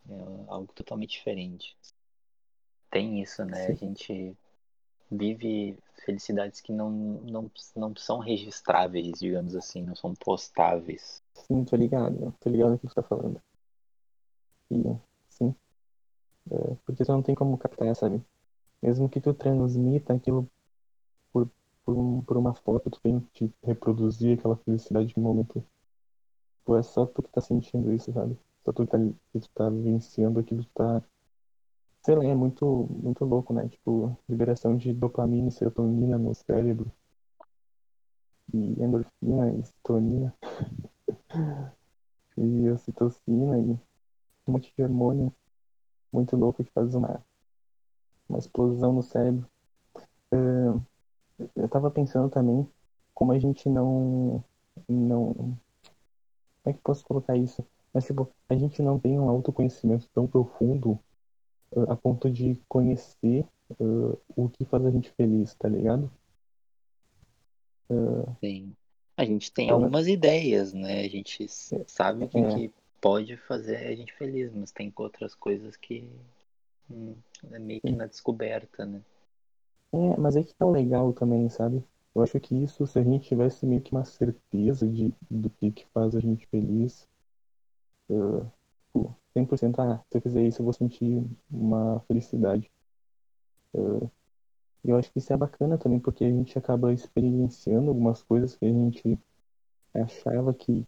É algo totalmente diferente. Tem isso, né? Sim. A gente vive felicidades que não, não, não são registráveis, digamos assim, não são postáveis. Sim, tô ligado. Tô ligado no que você tá falando. E, sim. É, porque tu não tem como captar, sabe? Mesmo que tu transmita aquilo por, um, por uma foto, tu tem que reproduzir aquela felicidade no momento. Pô, é só tu que tá sentindo isso, sabe? Só tu que tá, que tu tá vivenciando aquilo que tá. Sei lá, é muito, muito louco, né? Tipo, liberação de dopamina e serotonina no cérebro. E endorfina e citonina. (laughs) e ocitocina e um monte de hormônio muito louco que faz uma, uma explosão no cérebro. Uh, eu tava pensando também como a gente não. não como é que posso colocar isso? Mas, tipo, a gente não tem um autoconhecimento tão profundo uh, a ponto de conhecer uh, o que faz a gente feliz, tá ligado? Uh, Sim. A gente tem algumas ideias, né? A gente sabe o que, é. que pode fazer a gente feliz, mas tem outras coisas que hum, é meio que na descoberta, né? É, mas é que tá legal também, sabe? Eu acho que isso, se a gente tivesse meio que uma certeza de, do que, que faz a gente feliz, uh, 100%, ah, se eu fizer isso eu vou sentir uma felicidade. Uh, eu acho que isso é bacana também, porque a gente acaba experienciando algumas coisas que a gente achava que,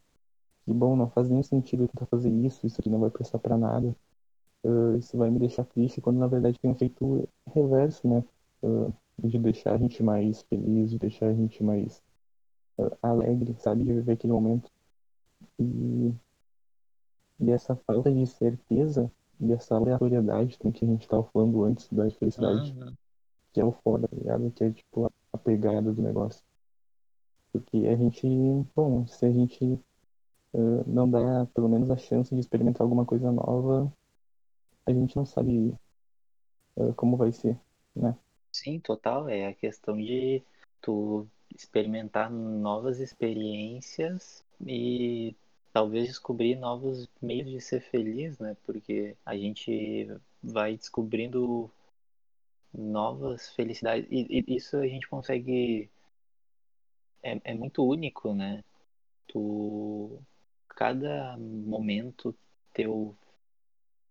que bom, não faz nenhum sentido tentar fazer isso, isso aqui não vai prestar para nada. Uh, isso vai me deixar triste, quando na verdade tem um efeito reverso, né? Uh, de deixar a gente mais feliz, de deixar a gente mais uh, alegre, sabe? De viver aquele momento. E, e essa falta de certeza e essa aleatoriedade também que a gente estava falando antes da felicidade, que é o foda, tá ligado? Que é tipo a pegada do negócio. Porque a gente, bom, se a gente uh, não dá pelo menos a chance de experimentar alguma coisa nova, a gente não sabe como vai ser, né? Sim, total. É a questão de tu experimentar novas experiências e talvez descobrir novos meios de ser feliz, né? Porque a gente vai descobrindo novas felicidades e, e isso a gente consegue é, é muito único, né? Tu cada momento teu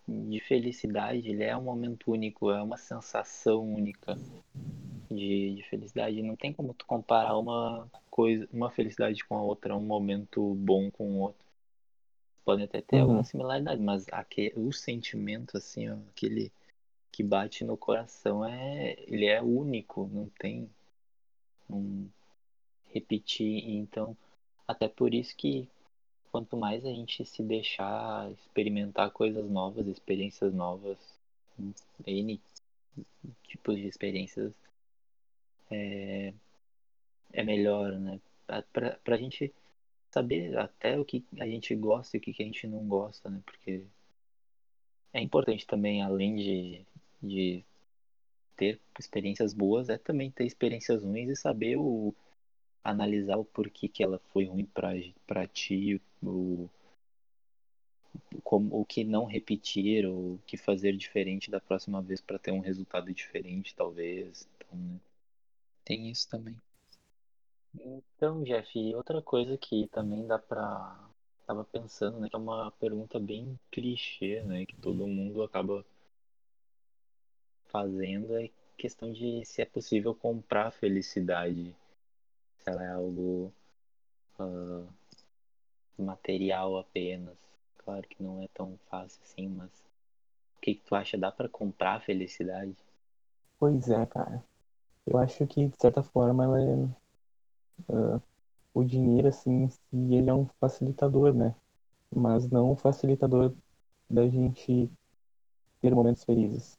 de felicidade, ele é um momento único, é uma sensação única de, de, felicidade. Não tem como tu comparar uma coisa, uma felicidade com a outra, um momento bom com o outro. Podem até ter Uhum. alguma similaridade, mas aquele, o sentimento, assim, ó, aquele que bate no coração, é, ele é único, não tem um repetir. Então, até por isso que quanto mais a gente se deixar experimentar coisas novas, experiências novas, N tipos de experiências, é, é melhor, né? Pra, pra gente saber até o que a gente gosta e o que a gente não gosta, né? Porque é importante também, além de, de ter experiências boas, é também ter experiências ruins e saber o analisar o porquê que ela foi ruim pra, pra ti, o, como, o que não repetir, ou o que fazer diferente da próxima vez para ter um resultado diferente, talvez. Então, né? Tem isso também. Então, Jeff, outra coisa que também dá pra. Tava pensando, né? Que é uma pergunta bem clichê, né? Que todo mundo acaba fazendo é questão de se é possível comprar felicidade. Se ela é algo uh, material apenas. Claro que não é tão fácil assim, mas o que, que tu acha? Dá para comprar felicidade? Pois é, cara. Eu acho que, de certa forma, ela é. Uh, o dinheiro, assim, se ele é um facilitador, né? Mas não um facilitador da gente ter momentos felizes.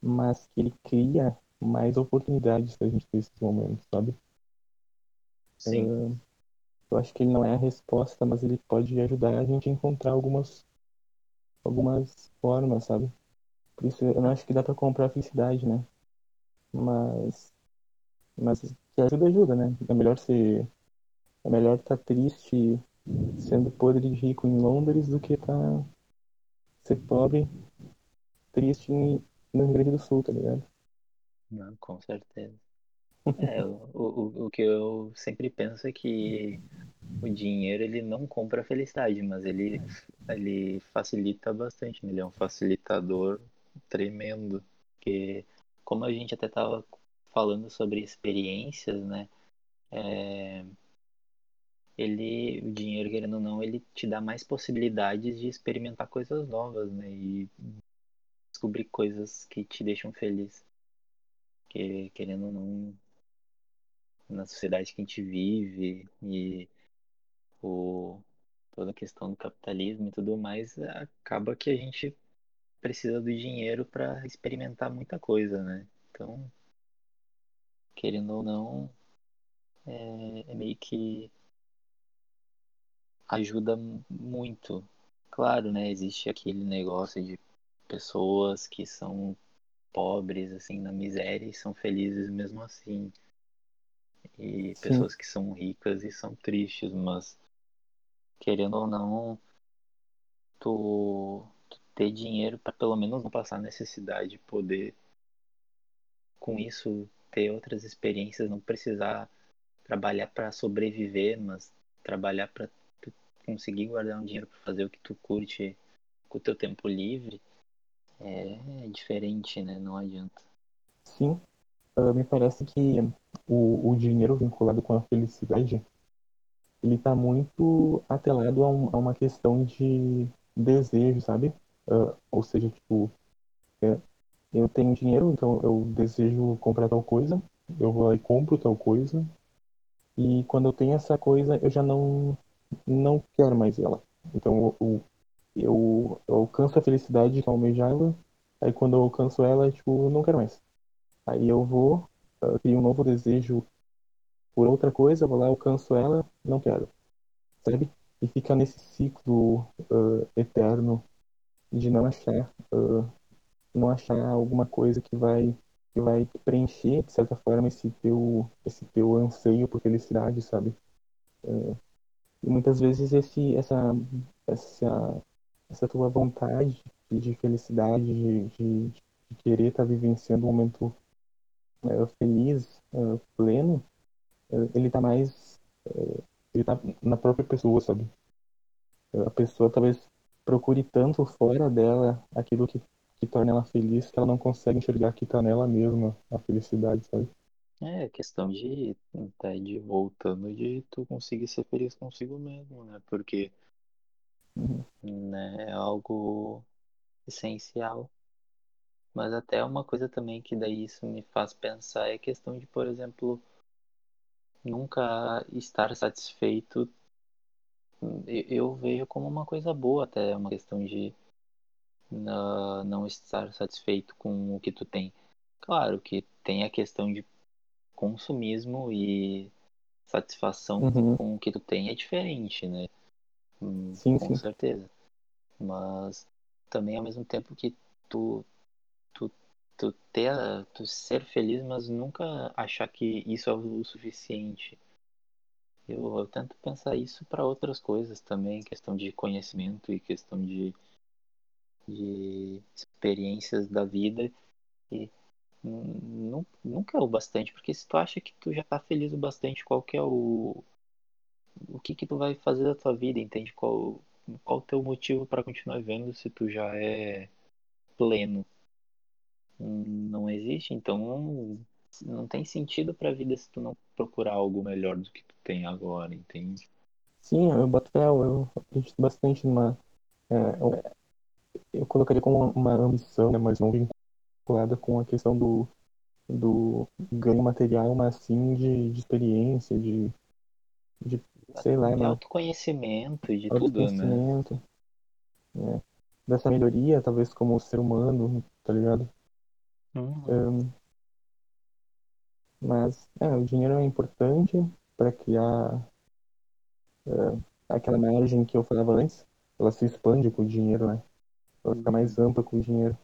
Mas que ele cria mais oportunidades pra gente ter esses momentos, sabe? Sim. Uh, eu acho que ele não é a resposta, mas ele pode ajudar a gente a encontrar algumas algumas formas, sabe? Por isso eu não acho que dá pra comprar felicidade, né? Mas mas que ajuda ajuda, né? É melhor ser é melhor estar tá triste sendo podre de rico em Londres do que tá ser pobre triste no Rio Grande do Sul, tá ligado? Não, com certeza. É, o, o, o que eu sempre penso é que o dinheiro ele não compra felicidade, mas ele, ele facilita bastante, né? ele é um facilitador tremendo. Porque como a gente até estava falando sobre experiências, né? É, ele, o dinheiro, querendo ou não, ele te dá mais possibilidades de experimentar coisas novas, né? E descobrir coisas que te deixam feliz. Que, querendo ou não, na sociedade que a gente vive e o, toda a questão do capitalismo e tudo mais, acaba que a gente precisa do dinheiro para experimentar muita coisa, né? Então, querendo ou não, é, é meio que ajuda muito. Claro, né? Existe aquele negócio de pessoas que são pobres, assim, na miséria e são felizes mesmo assim. E Sim. pessoas que são ricas e são tristes, mas querendo ou não, tu, tu ter dinheiro para pelo menos não passar necessidade, poder com isso ter outras experiências, não precisar trabalhar para sobreviver, mas trabalhar para conseguir guardar um dinheiro para fazer o que tu curte com o teu tempo livre, é, é diferente, né? Não adianta. Sim, uh, me parece que o, o dinheiro vinculado com a felicidade ele está muito atrelado a, um, a, uma questão de desejo, sabe? Uh, ou seja, tipo, é, eu tenho dinheiro, então eu desejo comprar tal coisa, eu vou lá e compro tal coisa, e quando eu tenho essa coisa, eu já não, não quero mais ela. Então eu, eu, eu alcanço a felicidade que eu almejava, aí quando eu alcanço ela, tipo, eu não quero mais. Aí eu vou, uh, crio um novo desejo por outra coisa, vou lá, alcanço ela, não quero. Sabe? E fica nesse ciclo uh, eterno de não achar, uh, não achar alguma coisa que vai que vai preencher de certa forma esse teu esse teu anseio por felicidade, sabe? Uh, e muitas vezes esse essa essa essa tua vontade de felicidade, de, de, de querer estar tá vivenciando um momento feliz, pleno, ele tá mais. Ele tá na própria pessoa, sabe? A pessoa talvez procure tanto fora dela aquilo que, que torna ela feliz que ela não consegue enxergar que tá nela mesma a felicidade, sabe? É questão de, tá de voltando de tu conseguir ser feliz consigo mesmo, né? Porque uhum. né, é algo essencial. Mas até uma coisa também que daí isso me faz pensar é a questão de, por exemplo, nunca estar satisfeito, eu vejo como uma coisa boa até, uma questão de não estar satisfeito com o que tu tem. Claro que tem a questão de consumismo e satisfação uhum. com o que tu tem é diferente, né? Hum, sim, com sim. certeza. Mas também ao mesmo tempo que tu tu, tu ter tu ser feliz, mas nunca achar que isso é o suficiente Eu, eu tento pensar isso para outras coisas também, questão de conhecimento e questão de, de experiências da vida. E nunca é o bastante, porque se tu acha que tu já tá feliz o bastante, qual que é o. O que que tu vai fazer da tua vida, entende? Qual, qual o teu motivo para continuar vivendo se tu já é pleno? Não existe, então não, não tem sentido pra vida se tu não procurar algo melhor do que tu tem agora, entende? Sim, eu boto fé, eu, eu acredito bastante numa. É, eu, eu colocaria como uma ambição, né, mas não vinculada com a questão do, do ganho material, mas sim de, de experiência, de, de sei lá, De mano, autoconhecimento e de tudo, né? autoconhecimento, né, dessa melhoria, talvez como ser humano, tá ligado? Uhum. Um, mas é, o dinheiro é importante para criar uh, aquela margem que eu falava antes, ela se expande com o dinheiro, né? Ela fica mais ampla com o dinheiro.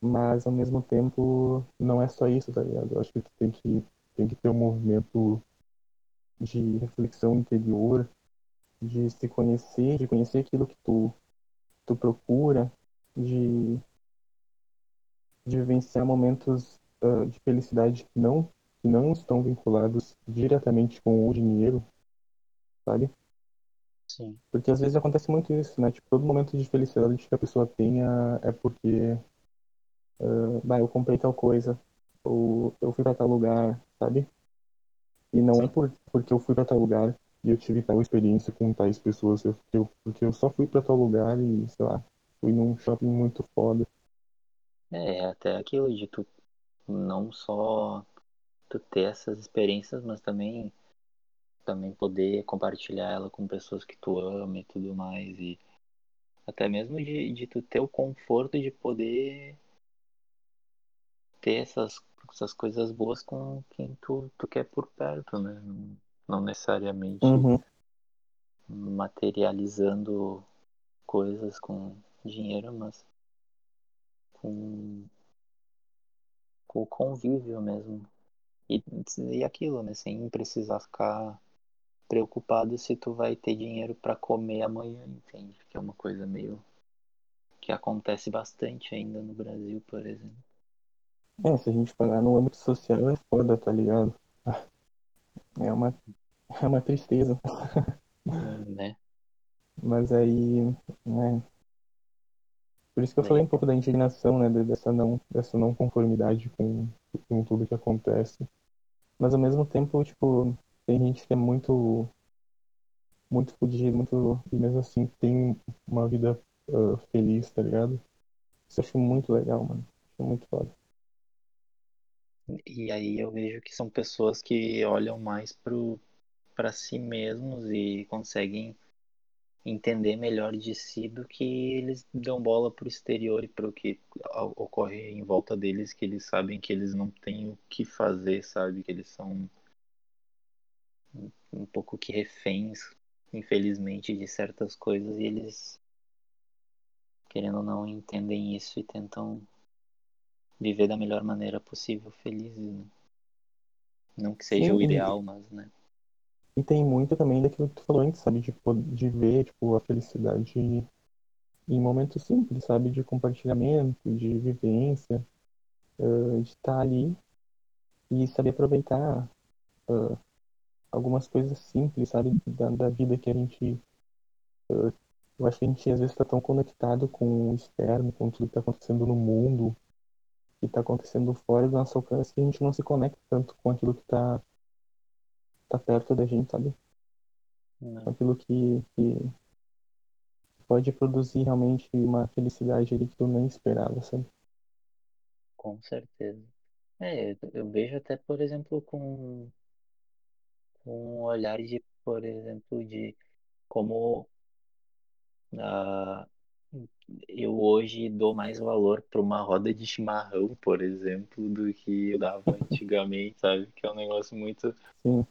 Mas ao mesmo tempo não é só isso, tá ligado? Eu acho que tu tem que, tem que ter um movimento de reflexão interior, de se conhecer, de conhecer aquilo que tu, tu procura, de, de vivenciar momentos uh, de felicidade que não, que não estão vinculados diretamente com o dinheiro, sabe? Sim. Porque às vezes acontece muito isso, né? Tipo, todo momento de felicidade que a pessoa tenha é porque uh, bah, eu comprei tal coisa, ou eu fui pra tal lugar, sabe? E não é Sim. por, porque eu fui pra tal lugar e eu tive tal experiência com tais pessoas, eu, eu, porque eu só fui pra tal lugar e, sei lá, fui num shopping muito foda. É, até aquilo de tu não só tu ter essas experiências, mas também também poder compartilhar ela com pessoas que tu ama e tudo mais e até mesmo de, de tu ter o conforto de poder ter essas, essas coisas boas com quem tu, tu quer por perto, né? Não, necessariamente Uhum. materializando coisas com dinheiro, mas com, com o convívio mesmo. E, e aquilo, né? Sem precisar ficar preocupado se tu vai ter dinheiro para comer amanhã, entende? Que é uma coisa meio que acontece bastante ainda no Brasil, por exemplo. É, se a gente falar no âmbito social é foda, tá ligado? É uma, é uma tristeza. Né? Mas aí, né? Por isso que eu falei um pouco da indignação, né? Dessa não, dessa não conformidade com, com tudo que acontece. Mas ao mesmo tempo, tipo, tem gente que é muito, muito fodido, muito, e mesmo assim tem uma vida uh, feliz, tá ligado? Isso eu acho muito legal, mano. Acho muito foda. e aí eu vejo que são pessoas que olham mais pro para si mesmos e conseguem entender melhor de si do que eles dão bola pro exterior e pro que ocorre em volta deles, que eles sabem que eles não têm o que fazer, sabe? Que eles são um pouco que reféns, infelizmente, de certas coisas e eles, querendo ou não, entendem isso e tentam viver da melhor maneira possível, felizes. Né? Não que seja Sim, o ideal, mas, né? E tem muito também daquilo que tu falou antes, sabe? De, de ver, tipo, a felicidade em momentos simples, sabe? De compartilhamento, de vivência, uh, de estar ali e saber aproveitar uh, algumas coisas simples, sabe? Da, da vida que a gente. Uh, eu acho que a gente às vezes está tão conectado com o externo, com tudo que está acontecendo no mundo, que está acontecendo fora do nosso alcance, que a gente não se conecta tanto com aquilo que está tá perto da gente, sabe? Com aquilo que, que pode produzir realmente uma felicidade ali que tu nem esperava, sabe? com certeza. É, eu vejo até, por exemplo, com, com um olhar de, por exemplo, de como ah, eu hoje dou mais valor para uma roda de chimarrão, por exemplo, do que eu dava (laughs) antigamente, sabe? Que é um negócio muito, Sim,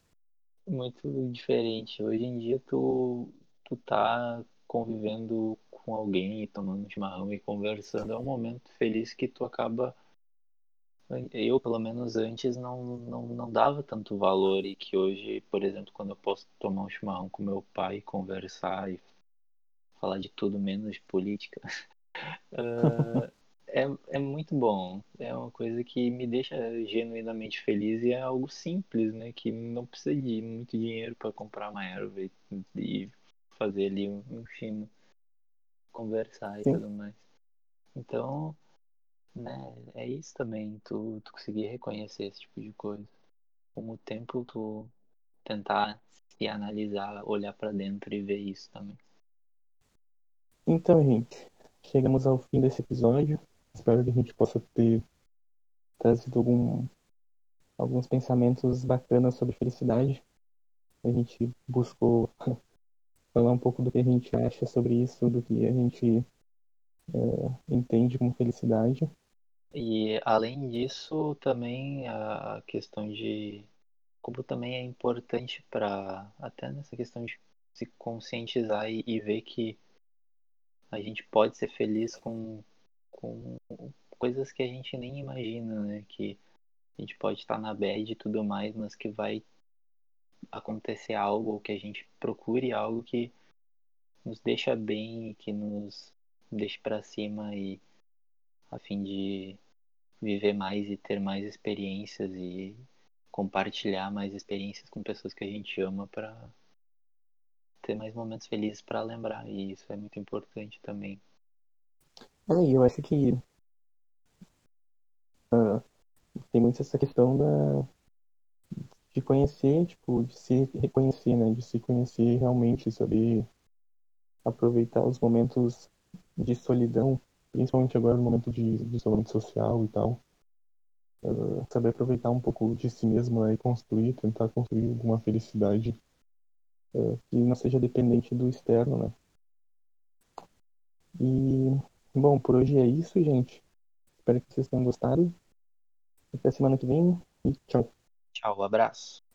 muito diferente. Hoje em dia tu, tu tá convivendo com alguém, tomando chimarrão e conversando, é um momento feliz que tu acaba eu pelo menos antes não, não, não dava tanto valor e que hoje, por exemplo, quando eu posso tomar um chimarrão com meu pai, conversar e falar de tudo menos de política, uh, (laughs) é, é muito bom. É uma coisa que me deixa genuinamente feliz e é algo simples, né? Que não precisa de muito dinheiro para comprar uma erva e, e fazer ali um, um chino, conversar e Sim. tudo mais. Então, né, é isso também, tu, tu conseguir reconhecer esse tipo de coisa. Com o tempo tu tentar se analisar, olhar para dentro e ver isso também. Então, gente, chegamos ao fim desse episódio. Espero que a gente possa ter trazido algum, alguns pensamentos bacanas sobre felicidade. A gente buscou (laughs) falar um pouco do que a gente acha sobre isso, do que a gente é, entende como felicidade. E além disso, também a questão de como também é importante para até nessa questão de se conscientizar e, e, ver que a gente pode ser feliz com, com coisas que a gente nem imagina, né? Que a gente pode estar na bad e tudo mais, mas que vai acontecer algo ou que a gente procure algo que nos deixa bem e que nos deixe para cima e a fim de viver mais e ter mais experiências e compartilhar mais experiências com pessoas que a gente ama para ter mais momentos felizes para lembrar e isso é muito importante também. É, eu acho que uh, tem muito essa questão da de conhecer, tipo, de se reconhecer, né, de se conhecer realmente, saber aproveitar os momentos de solidão, principalmente agora no momento de, de isolamento social e tal. Uh, saber aproveitar um pouco de si mesmo né, e construir, tentar construir alguma felicidade uh, que não seja dependente do externo, né? E, bom, por hoje é isso, gente. Espero que vocês tenham gostado. Até semana que vem e tchau. Tchau, abraço.